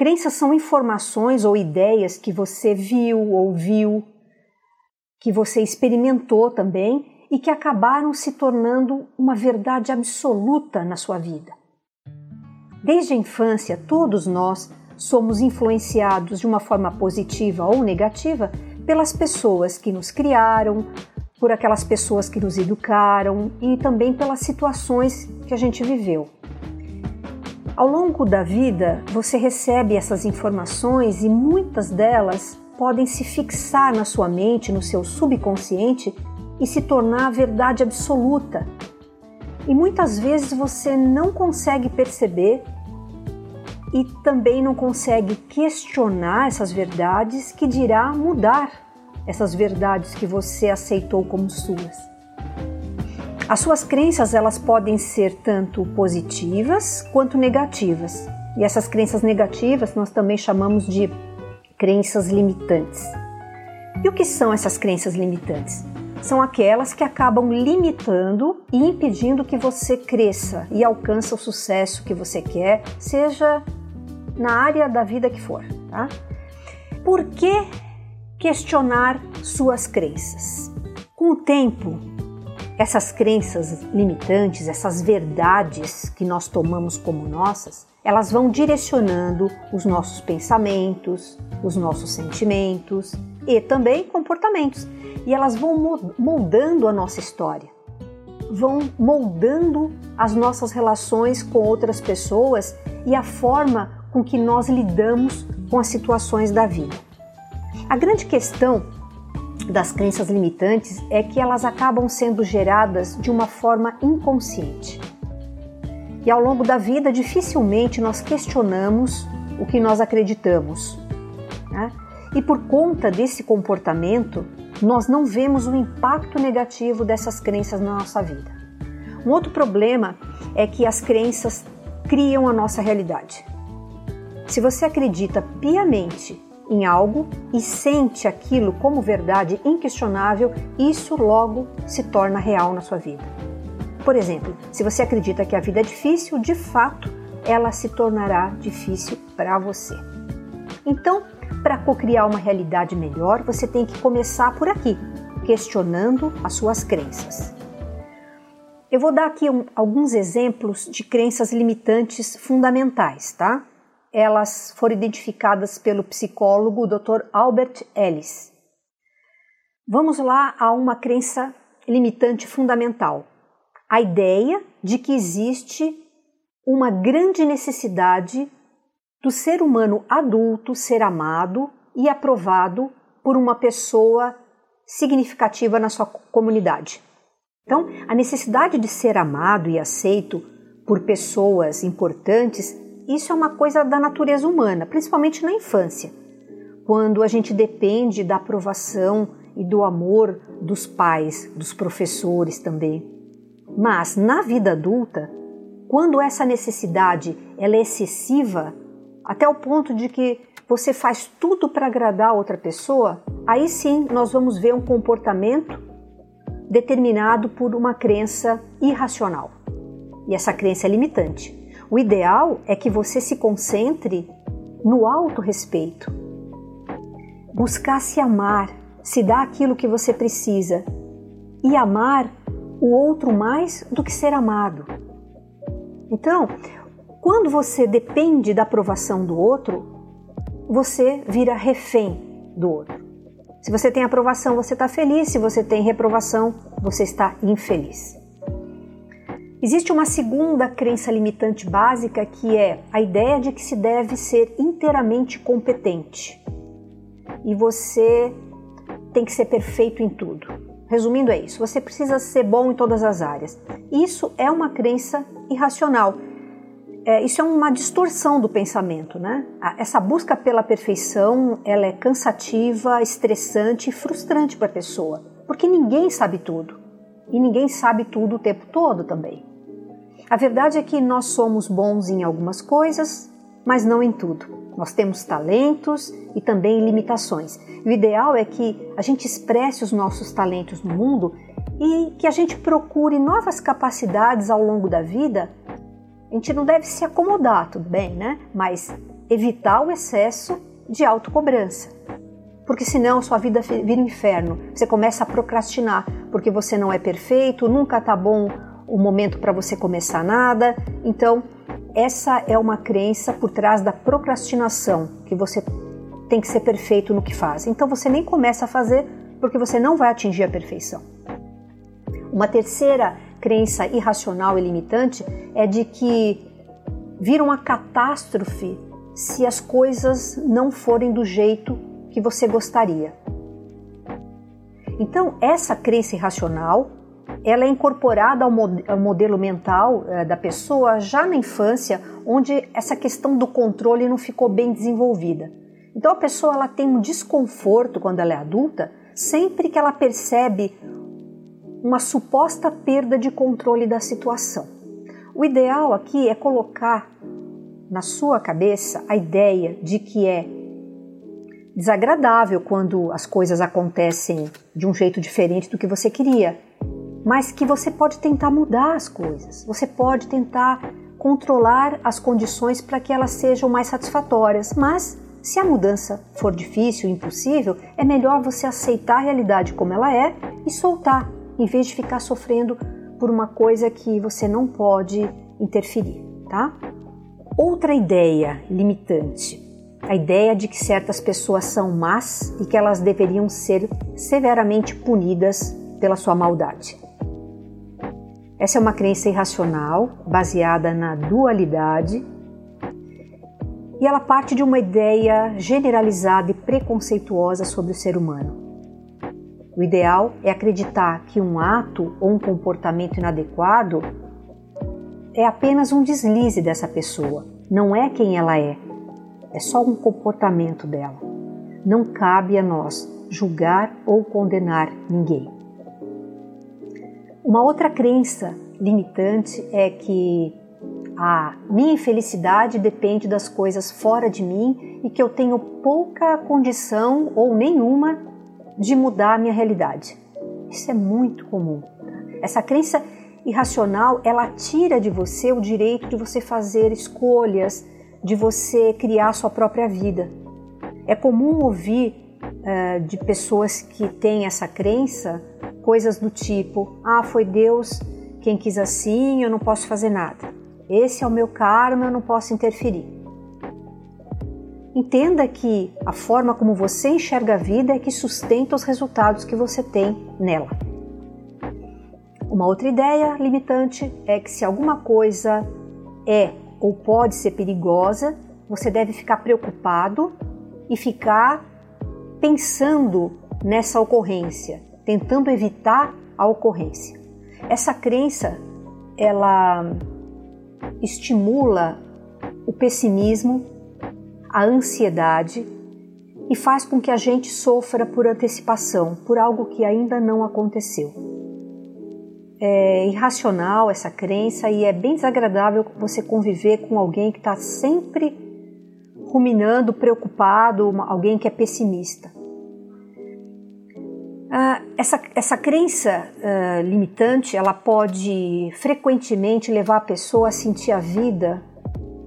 Crenças são informações ou ideias que você viu, ouviu, que você experimentou também e que acabaram se tornando uma verdade absoluta na sua vida. Desde a infância, todos nós somos influenciados de uma forma positiva ou negativa pelas pessoas que nos criaram, por aquelas pessoas que nos educaram e também pelas situações que a gente viveu. Ao longo da vida, você recebe essas informações e muitas delas podem se fixar na sua mente, no seu subconsciente e se tornar a verdade absoluta. E muitas vezes você não consegue perceber e também não consegue questionar essas verdades, que dirá mudar essas verdades que você aceitou como suas. As suas crenças elas podem ser tanto positivas quanto negativas. E essas crenças negativas nós também chamamos de crenças limitantes. E o que são essas crenças limitantes? São aquelas que acabam limitando e impedindo que você cresça e alcance o sucesso que você quer, seja na área da vida que for. Tá? Por que questionar suas crenças? Com o tempo, essas crenças limitantes, essas verdades que nós tomamos como nossas, elas vão direcionando os nossos pensamentos, os nossos sentimentos e também comportamentos. E elas vão moldando a nossa história, vão moldando as nossas relações com outras pessoas e a forma com que nós lidamos com as situações da vida. A grande questão das crenças limitantes é que elas acabam sendo geradas de uma forma inconsciente. E ao longo da vida, dificilmente nós questionamos o que nós acreditamos. Né? E por conta desse comportamento, nós não vemos o impacto negativo dessas crenças na nossa vida. Um outro problema é que as crenças criam a nossa realidade. Se você acredita piamente em algo e sente aquilo como verdade inquestionável, isso logo se torna real na sua vida. Por exemplo, se você acredita que a vida é difícil, de fato, ela se tornará difícil para você. Então, para cocriar uma realidade melhor, você tem que começar por aqui, questionando as suas crenças. Eu vou dar aqui um, alguns exemplos de crenças limitantes fundamentais, tá? Elas foram identificadas pelo psicólogo Dr. Albert Ellis. Vamos lá a uma crença limitante fundamental: a ideia de que existe uma grande necessidade do ser humano adulto ser amado e aprovado por uma pessoa significativa na sua comunidade. Então, a necessidade de ser amado e aceito por pessoas importantes isso é uma coisa da natureza humana, principalmente na infância, quando a gente depende da aprovação e do amor dos pais, dos professores também. Mas na vida adulta, quando essa necessidade ela é excessiva, até o ponto de que você faz tudo para agradar a outra pessoa, aí sim nós vamos ver um comportamento determinado por uma crença irracional. E essa crença é limitante. O ideal é que você se concentre no autorrespeito. Buscar se amar, se dar aquilo que você precisa e amar o outro mais do que ser amado. Então, quando você depende da aprovação do outro, você vira refém do outro. Se você tem aprovação, você está feliz, se você tem reprovação, você está infeliz. Existe uma segunda crença limitante básica que é a ideia de que se deve ser inteiramente competente e você tem que ser perfeito em tudo. Resumindo, é isso: você precisa ser bom em todas as áreas. Isso é uma crença irracional. É, isso é uma distorção do pensamento, né? Essa busca pela perfeição ela é cansativa, estressante e frustrante para a pessoa, porque ninguém sabe tudo e ninguém sabe tudo o tempo todo também. A verdade é que nós somos bons em algumas coisas mas não em tudo. Nós temos talentos e também limitações. O ideal é que a gente expresse os nossos talentos no mundo e que a gente procure novas capacidades ao longo da vida. A gente não deve se acomodar, tudo bem, né? Mas evitar o excesso de autocobrança. Porque senão sua vida vira um inferno. Você começa a procrastinar porque você não é perfeito, nunca tá bom o momento para você começar nada. Então, essa é uma crença por trás da procrastinação, que você tem que ser perfeito no que faz. Então você nem começa a fazer porque você não vai atingir a perfeição. Uma terceira crença irracional e limitante é de que vira uma catástrofe se as coisas não forem do jeito que você gostaria. Então, essa crença irracional ela é incorporada ao, modelo mental eh, da pessoa já na infância, onde essa questão do controle não ficou bem desenvolvida. Então a pessoa ela tem um desconforto quando ela é adulta, sempre que ela percebe uma suposta perda de controle da situação. O ideal aqui é colocar na sua cabeça a ideia de que é desagradável quando as coisas acontecem de um jeito diferente do que você queria, mas que você pode tentar mudar as coisas, você pode tentar controlar as condições para que elas sejam mais satisfatórias, mas se a mudança for difícil, impossível, é melhor você aceitar a realidade como ela é e soltar, em vez de ficar sofrendo por uma coisa que você não pode interferir, tá? Outra ideia limitante, a ideia de que certas pessoas são más e que elas deveriam ser severamente punidas pela sua maldade. Essa é uma crença irracional, baseada na dualidade, e ela parte de uma ideia generalizada e preconceituosa sobre o ser humano. O ideal é acreditar que um ato ou um comportamento inadequado é apenas um deslize dessa pessoa, não é quem ela é, é só um comportamento dela. Não cabe a nós julgar ou condenar ninguém. Uma outra crença limitante é que a minha infelicidade depende das coisas fora de mim e que eu tenho pouca condição ou nenhuma de mudar a minha realidade. Isso é muito comum. Essa crença irracional, ela tira de você o direito de você fazer escolhas, de você criar sua própria vida. É comum ouvir uh, de pessoas que têm essa crença coisas do tipo: ah, foi Deus quem quis assim, eu não posso fazer nada. Esse é o meu karma, eu não posso interferir. Entenda que a forma como você enxerga a vida é que sustenta os resultados que você tem nela. Uma outra ideia limitante é que se alguma coisa é ou pode ser perigosa, você deve ficar preocupado e ficar pensando nessa ocorrência, tentando evitar a ocorrência. Essa crença ela estimula o pessimismo, a ansiedade e faz com que a gente sofra por antecipação, por algo que ainda não aconteceu. É irracional essa crença e é bem desagradável você conviver com alguém que está sempre ruminando, preocupado, alguém que é pessimista. Essa, essa crença uh, limitante ela pode frequentemente levar a pessoa a sentir a vida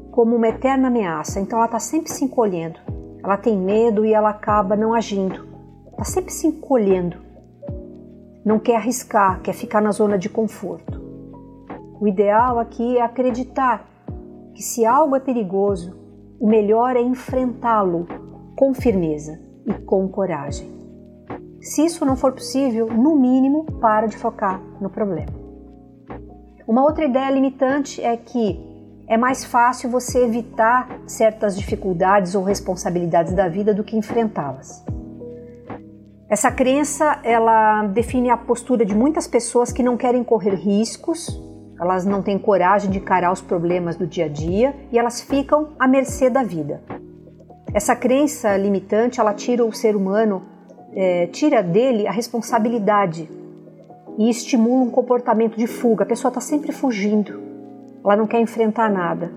como uma eterna ameaça. Então ela está sempre se encolhendo. Ela tem medo e ela acaba não agindo. Está sempre se encolhendo. Não quer arriscar, quer ficar na zona de conforto. O ideal aqui é acreditar que se algo é perigoso, o melhor é enfrentá-lo com firmeza e com coragem. Se isso não for possível, no mínimo, para de focar no problema. Uma outra ideia limitante é que é mais fácil você evitar certas dificuldades ou responsabilidades da vida do que enfrentá-las. Essa crença, ela define a postura de muitas pessoas que não querem correr riscos, elas não têm coragem de encarar os problemas do dia a dia e elas ficam à mercê da vida. Essa crença limitante, ela tira o ser humano é, tira dele a responsabilidade e estimula um comportamento de fuga. A pessoa está sempre fugindo, ela não quer enfrentar nada.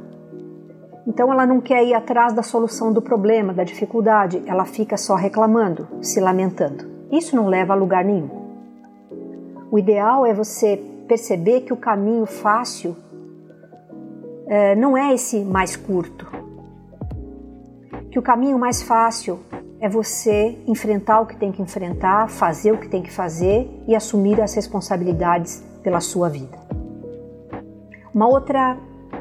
Então ela não quer ir atrás da solução do problema, da dificuldade, ela fica só reclamando, se lamentando. Isso não leva a lugar nenhum. O ideal é você perceber que o caminho fácil é, não é esse mais curto. Que o caminho mais fácil é você enfrentar o que tem que enfrentar, fazer o que tem que fazer e assumir as responsabilidades pela sua vida. Uma outra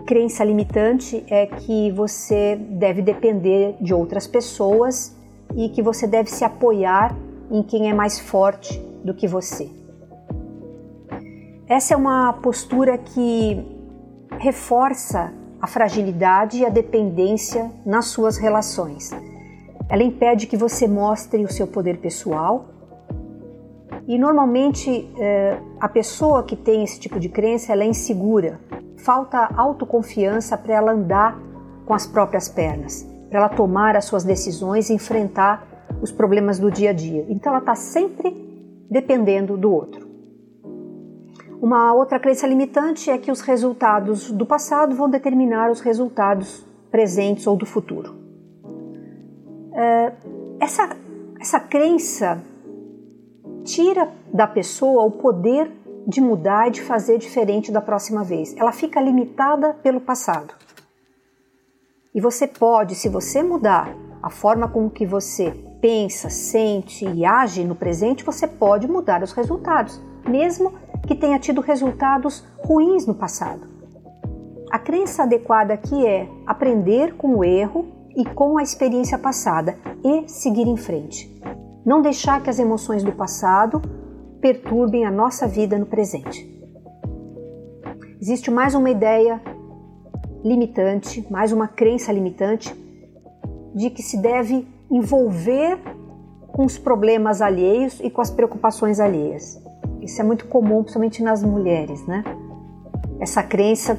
crença limitante é que você deve depender de outras pessoas e que você deve se apoiar em quem é mais forte do que você. Essa é uma postura que reforça a fragilidade e a dependência nas suas relações. Ela impede que você mostre o seu poder pessoal. E normalmente eh, a pessoa que tem esse tipo de crença ela é insegura, falta autoconfiança para ela andar com as próprias pernas, para ela tomar as suas decisões e enfrentar os problemas do dia a dia. Então ela está sempre dependendo do outro. Uma outra crença limitante é que os resultados do passado vão determinar os resultados presentes ou do futuro. É, essa, essa crença tira da pessoa o poder de mudar e de fazer diferente da próxima vez. Ela fica limitada pelo passado. E você pode, se você mudar a forma como que você pensa, sente e age no presente, você pode mudar os resultados, mesmo que tenha tido resultados ruins no passado. A crença adequada aqui é aprender com o erro e com a experiência passada e seguir em frente. Não deixar que as emoções do passado perturbem a nossa vida no presente. Existe mais uma ideia limitante, mais uma crença limitante de que se deve envolver com os problemas alheios e com as preocupações alheias. Isso é muito comum, principalmente nas mulheres, né? Essa crença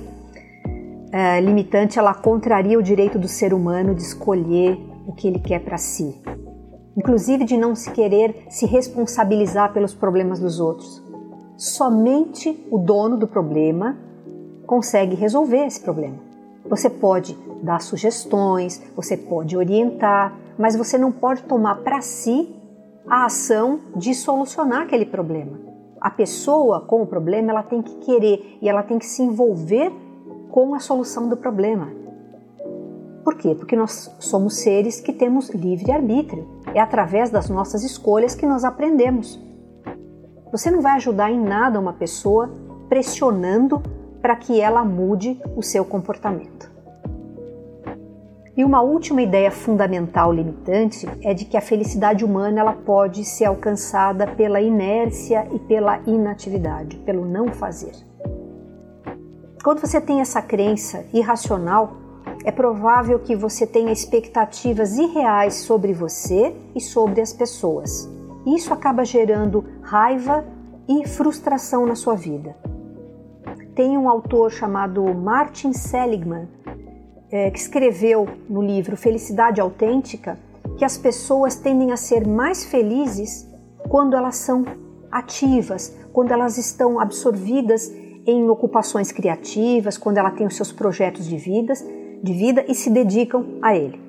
é, limitante, ela contraria o direito do ser humano de escolher o que ele quer para si inclusive de não se querer se responsabilizar pelos problemas dos outros. Somente o dono do problema consegue resolver esse problema. Você pode dar sugestões, você pode orientar, mas você não pode tomar para si a ação de solucionar aquele problema. A pessoa com o problema ela tem que querer e ela tem que se envolver com a solução do problema. Por quê? Porque nós somos seres que temos livre arbítrio. É através das nossas escolhas que nós aprendemos. Você não vai ajudar em nada uma pessoa pressionando para que ela mude o seu comportamento. E uma última ideia fundamental limitante é de que a felicidade humana ela pode ser alcançada pela inércia e pela inatividade, pelo não fazer. Quando você tem essa crença irracional, é provável que você tenha expectativas irreais sobre você e sobre as pessoas. Isso acaba gerando raiva e frustração na sua vida. Tem um autor chamado Martin Seligman é, que escreveu no livro Felicidade Autêntica que as pessoas tendem a ser mais felizes quando elas são ativas, quando elas estão absorvidas em ocupações criativas, quando ela tem os seus projetos de vidas de vida e se dedicam a ele.